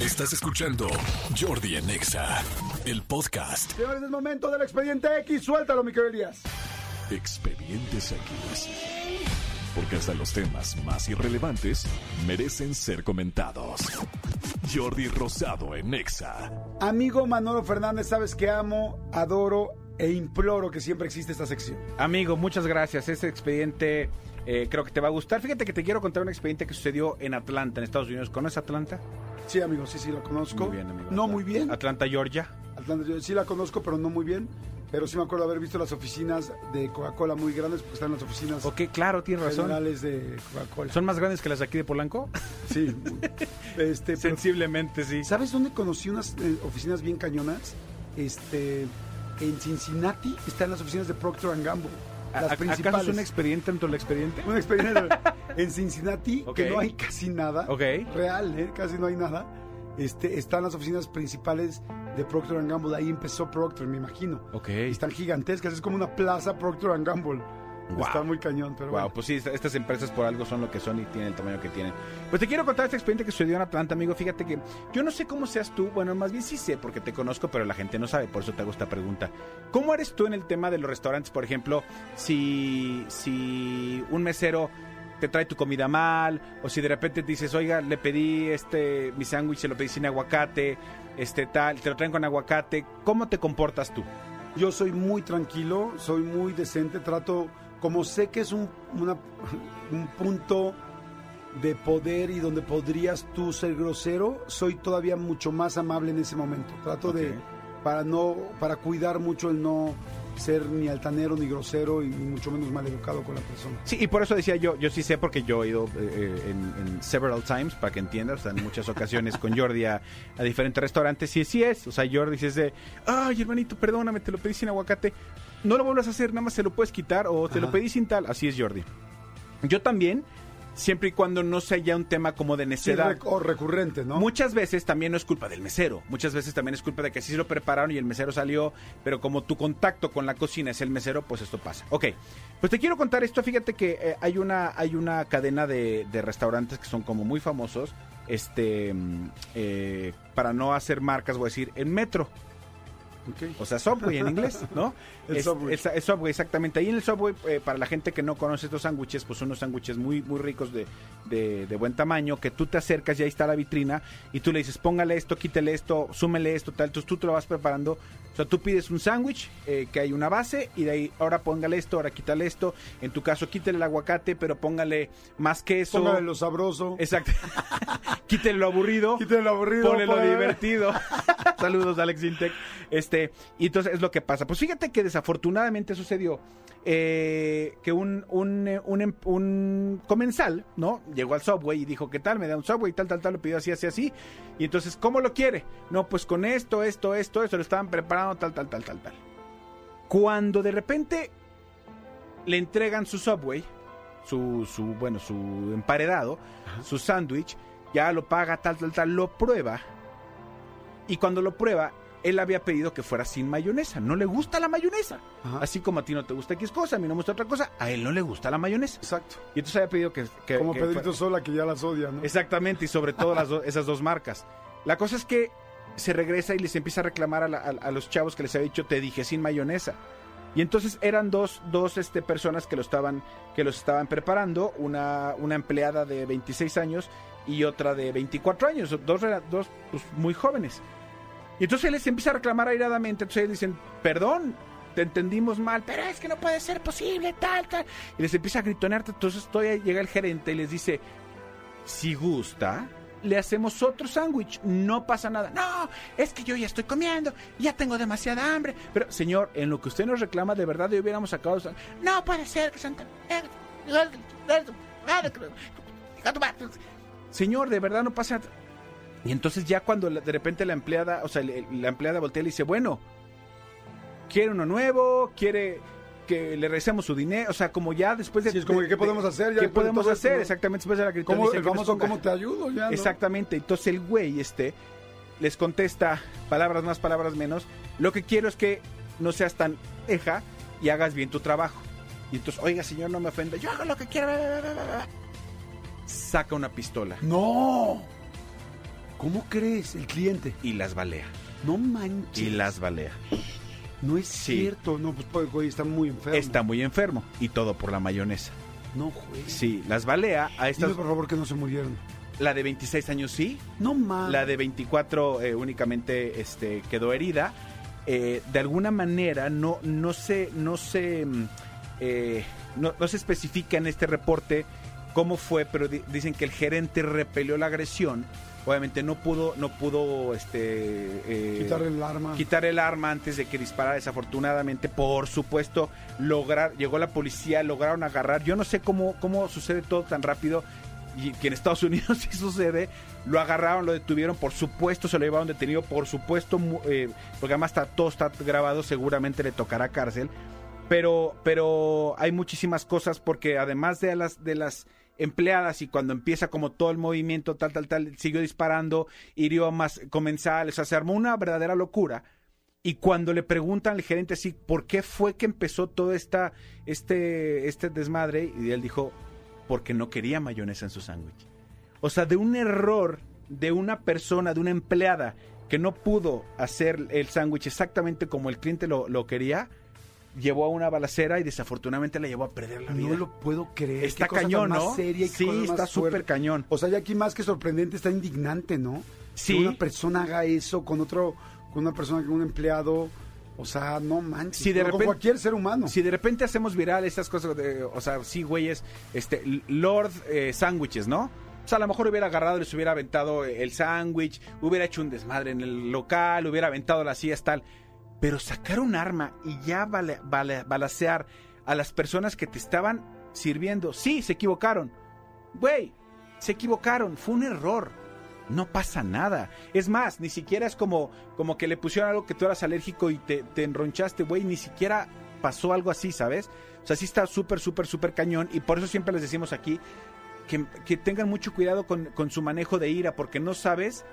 Estás escuchando Jordi en Exa, el podcast. Señores, es momento del expediente X. Suéltalo, mi querido Elías. Expedientes X. Porque hasta los temas más irrelevantes merecen ser comentados. Jordi Rosado en Exa. Amigo Manolo Fernández, sabes que amo, adoro e imploro que siempre existe esta sección. Amigo, muchas gracias. Este expediente eh, creo que te va a gustar. Fíjate que te quiero contar un expediente que sucedió en Atlanta, en Estados Unidos. ¿Conoces Atlanta? Sí, amigo, sí, sí, la conozco. Muy bien, amigo. No Atlanta. muy bien. Atlanta, Georgia. Atlanta, sí la conozco, pero no muy bien. Pero sí me acuerdo haber visto las oficinas de Coca-Cola muy grandes, porque están las oficinas Ok, claro, tienes razón. generales de Coca-Cola. ¿Son más grandes que las de aquí de Polanco? Sí. este, pero- Sensiblemente, sí. ¿Sabes dónde conocí unas eh, oficinas bien cañonas? Este, en Cincinnati están las oficinas de Procter Gamble. Las ¿A- principales. ¿Acaso es un expediente dentro del expediente? Una experiencia en Cincinnati, Ok. que no hay casi nada. Ok. Real, ¿eh? casi no hay nada. Este, están las oficinas principales de Procter Gamble. Ahí empezó Procter, me imagino. Ok. Están gigantescas, es como una plaza Procter Gamble. Wow. Está muy cañón, pero Wow, bueno. pues sí, esta- estas empresas por algo son lo que son y tienen el tamaño que tienen. Pues te quiero contar este expediente que sucedió en Atlanta, amigo. Fíjate que yo no sé cómo seas tú, bueno, más bien sí sé porque te conozco, pero la gente no sabe, por eso te hago esta pregunta. ¿Cómo eres tú en el tema de los restaurantes, por ejemplo, si, si un mesero te trae tu comida mal, o si de repente te dices, oiga, le pedí este mi sándwich, se lo pedí sin aguacate, este tal, te lo traen con aguacate, ¿cómo te comportas tú? Yo soy muy tranquilo, soy muy decente, trato, como sé que es un, una- un punto de poder y donde podrías tú ser grosero, soy todavía mucho más amable en ese momento. Trato de, para no, para cuidar mucho el no ser ni altanero ni grosero y ni mucho menos maleducado con la persona. Sí, y por eso decía yo, yo sí sé porque yo he ido eh, eh, en, en several times, para que entiendas, o sea, en muchas ocasiones con Jordi a, a diferentes restaurantes, y sí es, o sea, Jordi es de, ay, hermanito, perdóname, te lo pedí sin aguacate, no lo vuelvas a hacer, nada más se lo puedes quitar, o te lo pedí sin tal, así es Jordi. Yo también, siempre y cuando no sea ya un tema como de Sí, necedad. rec- o recurrente, ¿no? Muchas veces también no es culpa del mesero, muchas veces también es culpa de que así se lo prepararon y el mesero salió, pero como tu contacto con la cocina es el mesero, pues esto pasa. Ok, pues te quiero contar esto, fíjate que eh, hay, una, hay una cadena de, de restaurantes que son como muy famosos, este, mm, eh, para no hacer marcas voy a decir, en Metro. O sea, Subway en inglés, ¿no? El es, Subway. es- es Subway, exactamente. Ahí en el Subway, eh, para la gente que no conoce estos sándwiches, pues son unos sándwiches muy, muy ricos de, de- de buen tamaño, que tú te acercas y ahí está la vitrina, y tú le dices, póngale esto, quítele esto, súmele esto, tal. Entonces tú te lo vas preparando. O sea, tú pides un sándwich, eh, que hay una base, y de ahí, ahora póngale esto, ahora quítale esto. En tu caso, quítale el aguacate, pero póngale más queso. Póngale lo sabroso. Exacto. quítale lo aburrido. Quítale lo aburrido. Ponle lo divertido. Saludos, Alex Intec. Este, y entonces es lo que pasa. Pues fíjate que desafortunadamente sucedió eh, que un, un, eh, un, em- un comensal, ¿no? Llegó al Subway y dijo, ¿qué tal? Me da un Subway, tal, tal, tal, lo pidió así, así, así. Y entonces, ¿cómo lo quiere? No, pues con esto, esto, esto, esto, lo estaban preparando, tal, tal, tal, tal, tal. Cuando de repente le entregan su Subway, su, su bueno, su emparedado, su sándwich, ya lo paga, tal, tal, tal, lo prueba. Y cuando lo prueba, él había pedido que fuera sin mayonesa. No le gusta la mayonesa. Ajá. Así como a ti no te gusta X cosa, a mí no me gusta otra cosa, a él no le gusta la mayonesa. Exacto. Y entonces había pedido que... que- Como que Pedrito fuera- Sola, que ya las odia, ¿no? Exactamente, y sobre todo las do- esas dos marcas. La cosa es que se regresa y les empieza a reclamar a, la- a- a los chavos que les había dicho, te dije sin mayonesa. Y entonces eran dos, dos este, personas que, lo estaban, que los estaban preparando, una, una empleada de 26 años y otra de 24 años, dos, dos pues, muy jóvenes. Y entonces él les empieza a reclamar airadamente, entonces ellos dicen, perdón, te entendimos mal, pero es que no puede ser posible, tal, tal. Y les empieza a gritonear, entonces todavía llega el gerente y les dice, si gusta, le hacemos otro sándwich, no pasa nada. No, es que yo ya estoy comiendo, ya tengo demasiada hambre. Pero, señor, en lo que usted nos reclama, de verdad, de hubiéramos sacado... No puede ser que Santa... Señor, de verdad no pasa... Y entonces ya cuando de repente la empleada, o sea, la empleada voltea y le dice, bueno, quiere uno nuevo, quiere que le regresemos su dinero, o sea, como ya después de... Sí, es como que, ¿qué de- podemos hacer? Ya ¿Qué de podemos esto, hacer? ¿no? Exactamente, después de la ¿Cómo, dice el famoso ¿cómo te ayudo? Ya, ¿no? Exactamente. Entonces el güey este les contesta palabras más, palabras menos. Lo que quiero es que no seas tan eja y hagas bien tu trabajo. Y entonces, oiga, señor, no me ofenda. Yo hago lo que bla, bla, bla. Saca una pistola. ¡No! ¿Cómo crees? El cliente. y las balea. No manches. Y las balea. No es Sí. cierto. No, pues, pues, güey, está muy enfermo. Está muy enfermo y todo por la mayonesa. No, güey. Sí, las balea a estas. Dime, por favor, que no se murieron. La de 26 años sí, No mames. la de 24 eh, únicamente este, quedó herida. Eh, de alguna manera no, no se, no se, mm, eh, no, no se especifica en este reporte cómo fue, pero di- dicen que el gerente repelió la agresión. Obviamente no pudo, no pudo, este, eh, Quitar el arma. quitar el arma antes de que disparara desafortunadamente por supuesto lograr llegó la policía lograron agarrar yo no sé cómo cómo sucede todo tan rápido y que en Estados Unidos sí sucede lo agarraron lo detuvieron por supuesto se lo llevaron detenido por supuesto eh, porque además está todo está grabado seguramente le tocará cárcel pero pero hay muchísimas cosas porque además de las de las empleadas y cuando empieza como todo el movimiento tal tal tal siguió disparando hirió a más comensales o sea se armó una verdadera locura. Y cuando le preguntan al gerente así por qué fue que empezó todo esta este este desmadre y él dijo porque no quería mayonesa en su sándwich. O sea de un error de una persona de una empleada que no pudo hacer el sándwich exactamente como el cliente lo, lo quería llevó a una balacera y desafortunadamente la llevó a perder la vida No lo puedo creer. está Qué cosa tan cañón más no seria y qué sí cosa más está súper cañón O sea, ya aquí más que sorprendente, está indignante, ¿no? Sí. Que una persona haga eso con otro, con una persona, con un empleado. O sea, no manches. Si de repente- cualquier ser humano. Si de repente hacemos viral estas cosas, de, o sea, sí, güeyes, este, Lord eh, Sándwiches, ¿no? O sea, a lo mejor hubiera agarrado y les hubiera aventado el sándwich, hubiera hecho un desmadre en el local, hubiera aventado las sillas, tal. Pero sacar un arma y ya bale- balacear a las personas que te estaban sirviendo, sí, se equivocaron. Güey, se equivocaron, fue un error. No pasa nada. Es más, ni siquiera es como, como que le pusieron algo que tú eras alérgico y te, te enronchaste, güey. Ni siquiera pasó algo así, ¿sabes? O sea, sí está súper, súper, súper cañón. Y por eso siempre les decimos aquí que, que tengan mucho cuidado con, con su manejo de ira, porque no sabes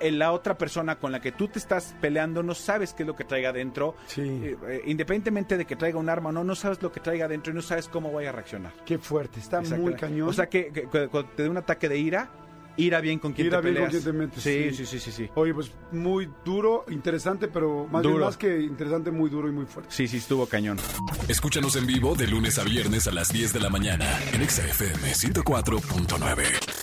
la otra persona con la que tú te estás peleando, no sabes qué es lo que traiga adentro. Sí. Eh, eh, independientemente de que traiga un arma o no, no sabes lo que traiga adentro y no sabes cómo vaya a reaccionar. Qué fuerte. Está muy cañón. O sea, que, que- que cuando te dé un ataque de ira, ira bien con quien Ira te bien con quien te metes, sí, sí. sí, sí, sí. Oye, pues muy duro, interesante, pero más, bien Duro. más que interesante, muy duro y muy fuerte. Sí, sí, estuvo cañón. Escúchanos en vivo de lunes a viernes a las 10 de la mañana en Exa FM 104.9.